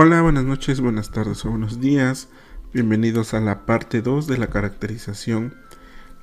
Hola, buenas noches, buenas tardes o buenos días. Bienvenidos a la parte 2 de la caracterización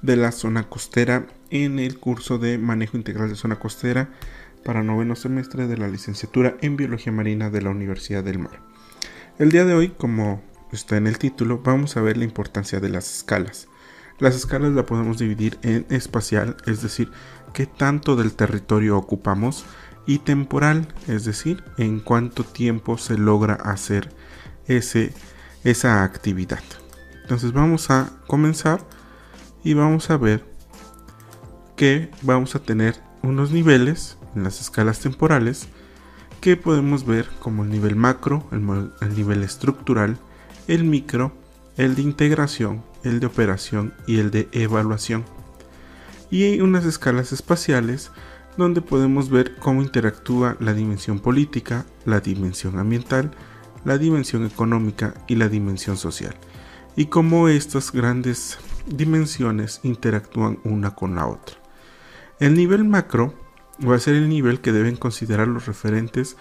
de la zona costera en el curso de manejo integral de zona costera para noveno semestre de la licenciatura en biología marina de la Universidad del Mar. El día de hoy, como está en el título, vamos a ver la importancia de las escalas. Las escalas la podemos dividir en espacial, es decir, qué tanto del territorio ocupamos, y temporal, es decir, en cuánto tiempo se logra hacer ese, esa actividad. Entonces vamos a comenzar y vamos a ver que vamos a tener unos niveles en las escalas temporales que podemos ver como el nivel macro, el, el nivel estructural, el micro, el de integración, el de operación y el de evaluación. Y unas escalas espaciales donde podemos ver cómo interactúa la dimensión política, la dimensión ambiental, la dimensión económica y la dimensión social, y cómo estas grandes dimensiones interactúan una con la otra. El nivel macro va a ser el nivel que deben considerar los referentes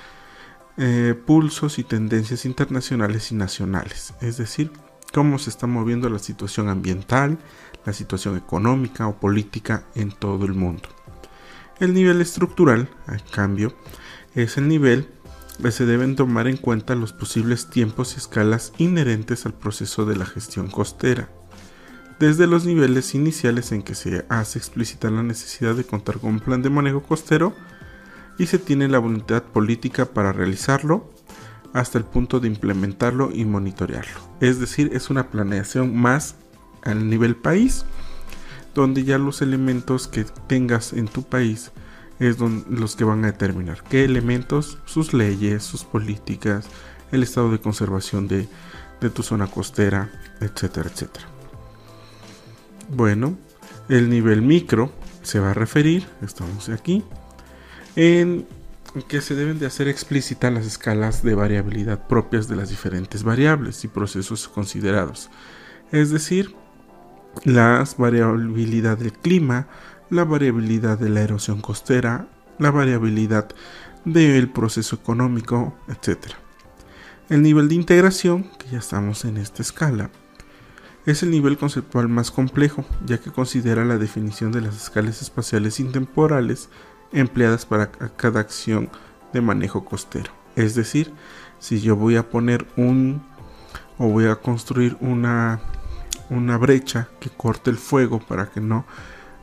eh, pulsos y tendencias internacionales y nacionales, es decir, cómo se está moviendo la situación ambiental, la situación económica o política en todo el mundo. El nivel estructural, a cambio, es el nivel que se deben tomar en cuenta los posibles tiempos y escalas inherentes al proceso de la gestión costera. Desde los niveles iniciales en que se hace explícita la necesidad de contar con un plan de manejo costero y se tiene la voluntad política para realizarlo, hasta el punto de implementarlo y monitorearlo. Es decir, es una planeación más al nivel país donde ya los elementos que tengas en tu país es los que van a determinar qué elementos, sus leyes, sus políticas, el estado de conservación de, tu zona costera, etcétera, etcétera. Bueno, el nivel micro se va a referir, estamos aquí, en que se deben de hacer explícitas las escalas de variabilidad propias de las diferentes variables y procesos considerados. Es decir, la variabilidad del clima, la variabilidad de la erosión costera, la variabilidad del proceso económico, etc. El nivel de integración, que ya estamos en esta escala, es el nivel conceptual más complejo, ya que considera la definición de las escalas espaciales intemporales empleadas para cada acción de manejo costero. Es decir, si yo voy a poner un o voy a construir una una brecha que corte el fuego para que no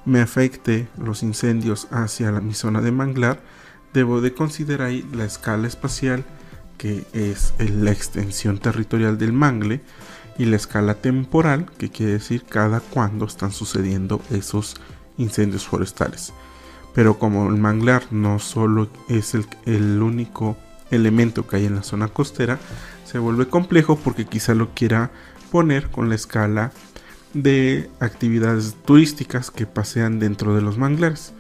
me afecte los incendios hacia la, mi zona de manglar, debo de considerar ahí la escala espacial que es la extensión territorial del mangle y la escala temporal que quiere decir cada cuándo están sucediendo esos incendios forestales. Pero como el manglar no solo es el, el único elemento que hay en la zona costera, se vuelve complejo porque quizá lo quiera poner con la escala de actividades turísticas que pasean dentro de los manglares.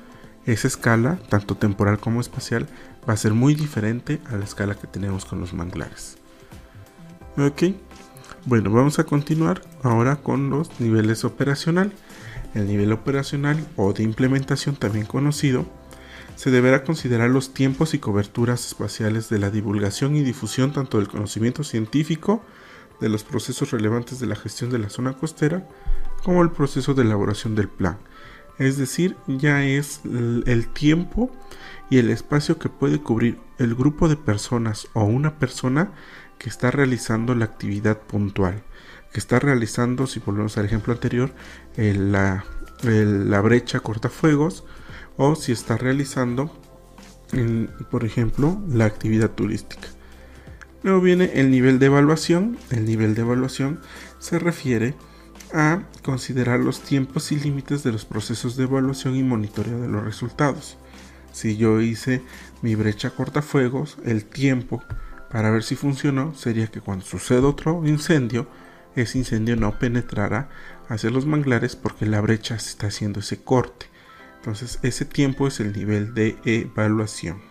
Esa escala, tanto temporal como espacial, va a ser muy diferente a la escala que tenemos con los manglares. Ok, bueno, vamos a continuar ahora con los niveles operacional. El nivel operacional o de implementación, también conocido, se deberá considerar los tiempos y coberturas espaciales de la divulgación y difusión tanto del conocimiento científico de los procesos relevantes de la gestión de la zona costera como el proceso de elaboración del plan. Es decir, ya es el tiempo y el espacio que puede cubrir el grupo de personas o una persona que está realizando la actividad puntual, que está realizando, si volvemos al ejemplo anterior, la, la, brecha cortafuegos o si está realizando, por ejemplo, la actividad turística. Luego viene el nivel de evaluación. El nivel de evaluación se refiere a considerar los tiempos y límites de los procesos de evaluación y monitoreo de los resultados. Si yo hice mi brecha cortafuegos, el tiempo para ver si funcionó sería que cuando suceda otro incendio, ese incendio no penetrara hacia los manglares porque la brecha está haciendo ese corte. Entonces ese tiempo es el nivel de evaluación.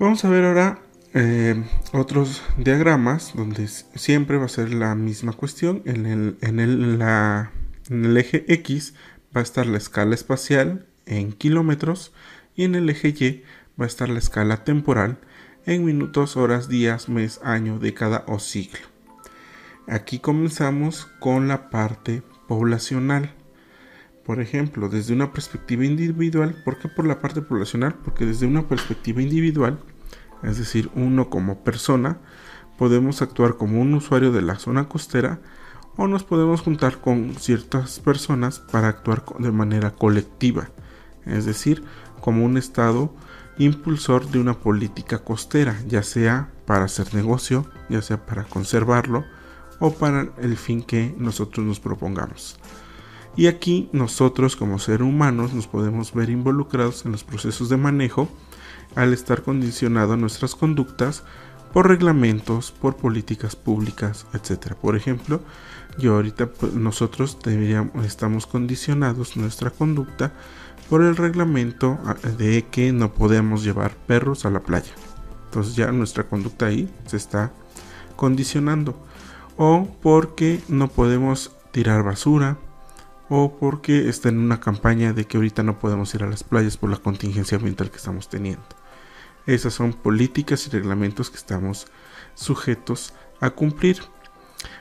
Vamos a ver ahora eh, otros diagramas donde siempre va a ser la misma cuestión. En el, en, el, eje X va a estar la escala espacial en kilómetros y en el eje Y va a estar la escala temporal en minutos, horas, días, mes, año, década o siglo. Aquí comenzamos con la parte poblacional. Por ejemplo, desde una perspectiva individual, ¿por qué por la parte poblacional? Porque desde una perspectiva individual, es decir, uno como persona, podemos actuar como un usuario de la zona costera o nos podemos juntar con ciertas personas para actuar de manera colectiva, es decir, como un estado impulsor de una política costera, ya sea para hacer negocio, ya sea para conservarlo o para el fin que nosotros nos propongamos. Y aquí nosotros como seres humanos nos podemos ver involucrados en los procesos de manejo al estar condicionado nuestras conductas por reglamentos, por políticas públicas, etc. Por ejemplo, yo ahorita pues, nosotros deberíamos, estamos condicionados nuestra conducta por el reglamento ah, de que no podemos llevar perros a la playa. Entonces ya nuestra conducta ahí se está condicionando. O porque no podemos tirar basura. O porque está en una campaña de que ahorita no podemos ir a las playas por la contingencia ambiental que estamos teniendo. Esas son políticas y reglamentos que estamos sujetos a cumplir.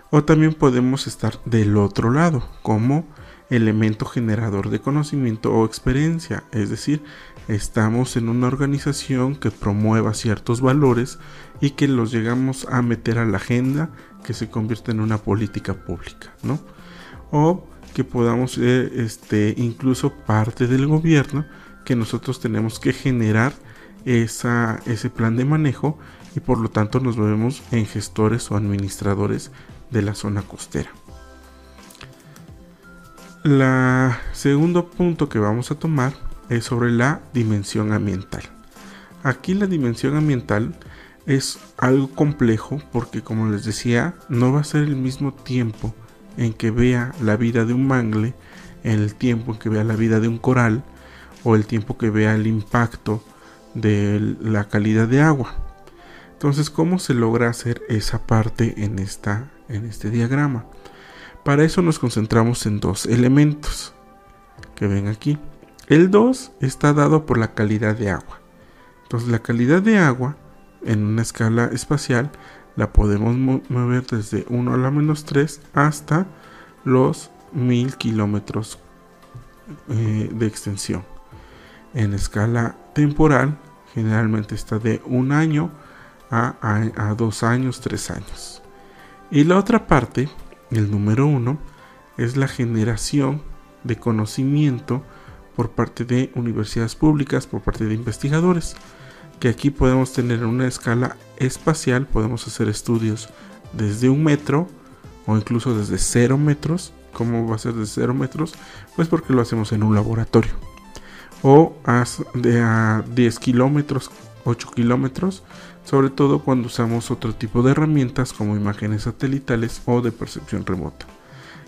O también podemos estar del otro lado, como elemento generador de conocimiento o experiencia, es decir, estamos en una organización que promueva ciertos valores y que los llegamos a meter a la agenda que se convierte en una política pública, ¿no? O que podamos ser este, incluso parte del gobierno que nosotros tenemos que generar esa, ese plan de manejo y por lo tanto nos vemos en gestores o administradores de la zona costera. La segundo punto que vamos a tomar es sobre la dimensión ambiental. Aquí la dimensión ambiental es algo complejo porque como les decía, no va a ser el mismo tiempo en que vea la vida de un mangle, el tiempo en que vea la vida de un coral o el tiempo que vea el impacto de la calidad de agua. Entonces, ¿cómo se logra hacer esa parte en, esta, en este diagrama? Para eso nos concentramos en dos elementos que ven aquí. El 2 está dado por la calidad de agua. Entonces la calidad de agua en una escala espacial la podemos mover desde 1 a la menos 3 hasta los 1000 kilómetros eh, de extensión. En escala temporal generalmente está de un año a, a, a dos años, tres años. Y la otra parte el número uno es la generación de conocimiento por parte de universidades públicas, por parte de investigadores, que aquí podemos tener una escala espacial, podemos hacer estudios desde un metro o incluso desde cero metros. ¿Cómo va a ser desde cero metros? Pues porque lo hacemos en un laboratorio. O de a 10 kilómetros, 8 kilómetros, sobre todo cuando usamos otro tipo de herramientas como imágenes satelitales o de percepción remota.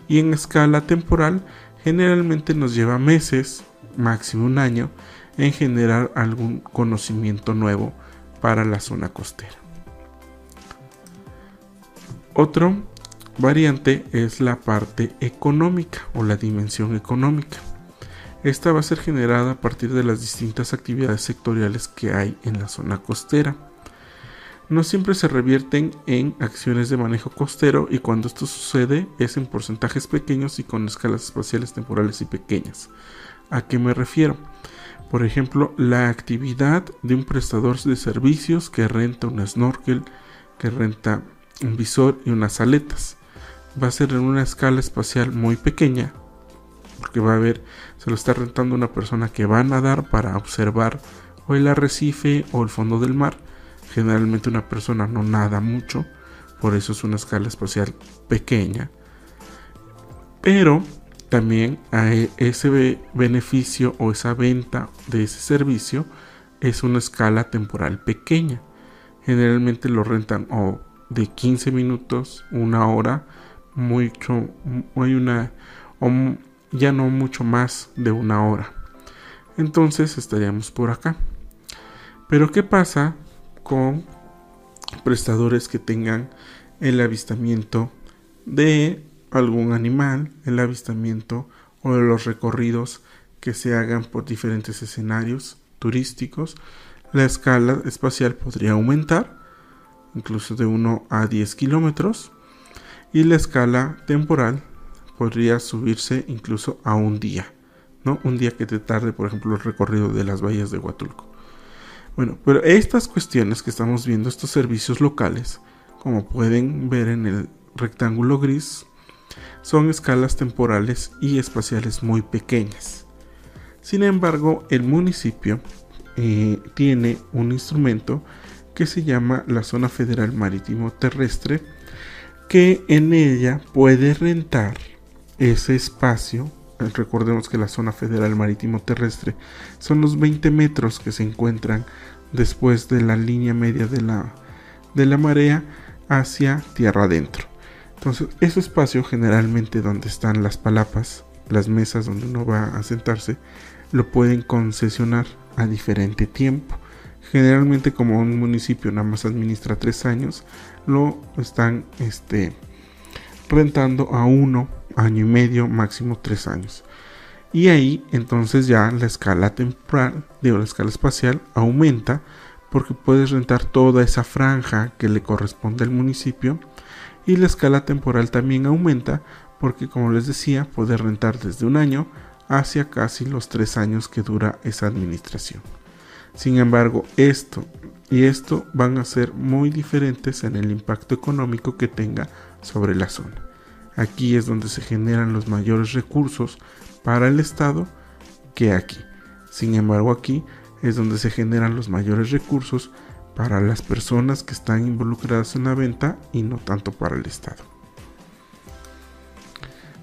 Y en escala temporal generalmente nos lleva meses, máximo un año, en generar algún conocimiento nuevo para la zona costera. Otro variante es la parte económica o la dimensión económica. Esta va a ser generada a partir de las distintas actividades sectoriales que hay en la zona costera no siempre se revierten en acciones de manejo costero y cuando esto sucede es en porcentajes pequeños y con escalas espaciales temporales y pequeñas. ¿A qué me refiero? Por ejemplo, la actividad de un prestador de servicios que renta un snorkel, que renta un visor y unas aletas. Va a ser en una escala espacial muy pequeña, porque va a haber, se lo está rentando una persona que va a nadar para observar o el arrecife o el fondo del mar Generalmente una persona no nada mucho, por eso es una escala espacial pequeña. Pero también ese beneficio o esa venta de ese servicio es una escala temporal pequeña. Generalmente lo rentan o de 15 minutos, una hora, mucho, hay una, o ya no mucho más de una hora. Entonces estaríamos por acá. Pero ¿qué pasa con prestadores que tengan el avistamiento de algún animal, el avistamiento o los recorridos que se hagan por diferentes escenarios turísticos, la escala espacial podría aumentar, incluso de 1 a 10 kilómetros, y la escala temporal podría subirse incluso a un día, ¿no? Un día que te tarde, por ejemplo, el recorrido de las bahías de Huatulco. Bueno, pero estas cuestiones que estamos viendo, estos servicios locales, como pueden ver en el rectángulo gris, son escalas temporales y espaciales muy pequeñas. Sin embargo, el municipio eh, tiene un instrumento que se llama la Zona Federal Marítimo Terrestre, que en ella puede rentar ese espacio. Recordemos que la Zona Federal Marítimo Terrestre son los 20 metros que se encuentran después de la línea media de la, de la marea hacia tierra adentro. Entonces, ese espacio generalmente donde están las palapas, las mesas donde uno va a sentarse, lo pueden concesionar a diferente tiempo. Generalmente como un municipio nada más administra tres años, lo están este, rentando a uno, año y medio, máximo tres años. Y ahí entonces ya la escala temporal, digo la escala espacial, aumenta porque puedes rentar toda esa franja que le corresponde al municipio y la escala temporal también aumenta porque como les decía puede rentar desde un año hacia casi los tres años que dura esa administración. Sin embargo, esto y esto van a ser muy diferentes en el impacto económico que tenga sobre la zona. Aquí es donde se generan los mayores recursos para el Estado que aquí. Sin embargo, aquí es donde se generan los mayores recursos para las personas que están involucradas en la venta y no tanto para el Estado.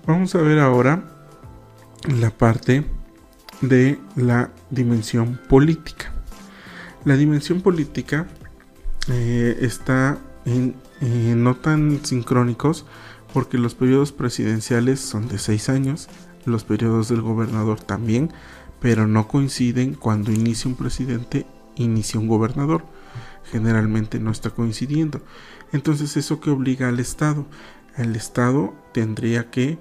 Vamos a ver ahora la parte de la dimensión política. La dimensión política eh, está en, no tan sincrónicos porque los periodos presidenciales son de seis años, los periodos del gobernador también, pero no coinciden cuando inicia un presidente, inicia un gobernador generalmente no está coincidiendo. Entonces eso que obliga al Estado. El Estado tendría que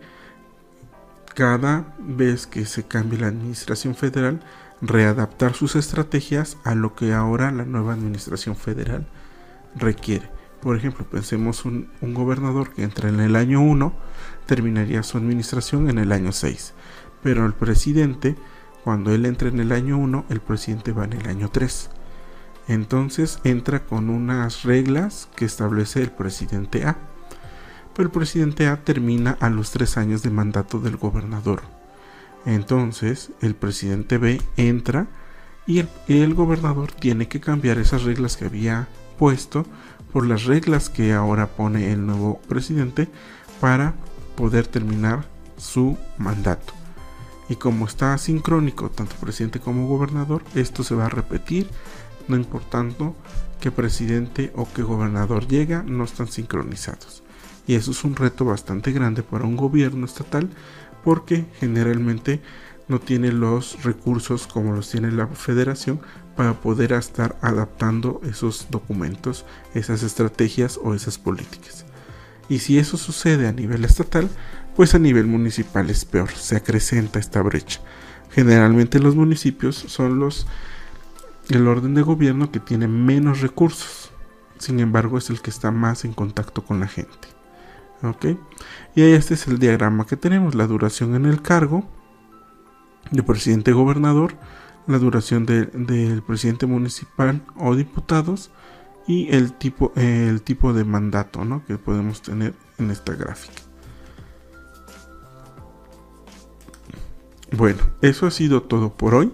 cada vez que se cambie la administración federal readaptar sus estrategias a lo que ahora la nueva administración federal requiere. Por ejemplo, pensemos un, gobernador que entra en el año 1, terminaría su administración en el año 6. Pero el presidente, cuando él entra en el año 1, el presidente va en el año 3. Entonces entra con unas reglas que establece el presidente A. Pero el presidente A termina a los tres años de mandato del gobernador. Entonces el presidente B entra y el, gobernador tiene que cambiar esas reglas que había puesto por las reglas que ahora pone el nuevo presidente para poder terminar su mandato. Y como está asincrónico tanto presidente como gobernador, esto se va a repetir no importando qué presidente o qué gobernador llega, no están sincronizados. Y eso es un reto bastante grande para un gobierno estatal porque generalmente no tiene los recursos como los tiene la federación para poder estar adaptando esos documentos, esas estrategias o esas políticas. Y si eso sucede a nivel estatal, pues a nivel municipal es peor, se acrecenta esta brecha. Generalmente los municipios son los el orden de gobierno que tiene menos recursos. Sin embargo, es el que está más en contacto con la gente. ¿Ok? Y ahí este es el diagrama que tenemos. La duración en el cargo de presidente gobernador, la duración del presidente municipal o diputados y el tipo, el tipo de mandato que podemos tener en esta gráfica. Bueno, eso ha sido todo por hoy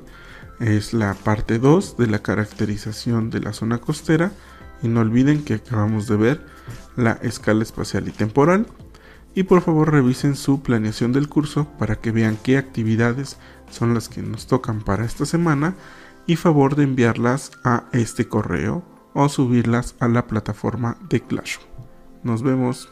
es la parte 2 de la caracterización de la zona costera y no olviden que acabamos de ver la escala espacial y temporal y por favor revisen su planeación del curso para que vean qué actividades son las que nos tocan para esta semana y favor de enviarlas a este correo o subirlas a la plataforma de Clash. Nos vemos.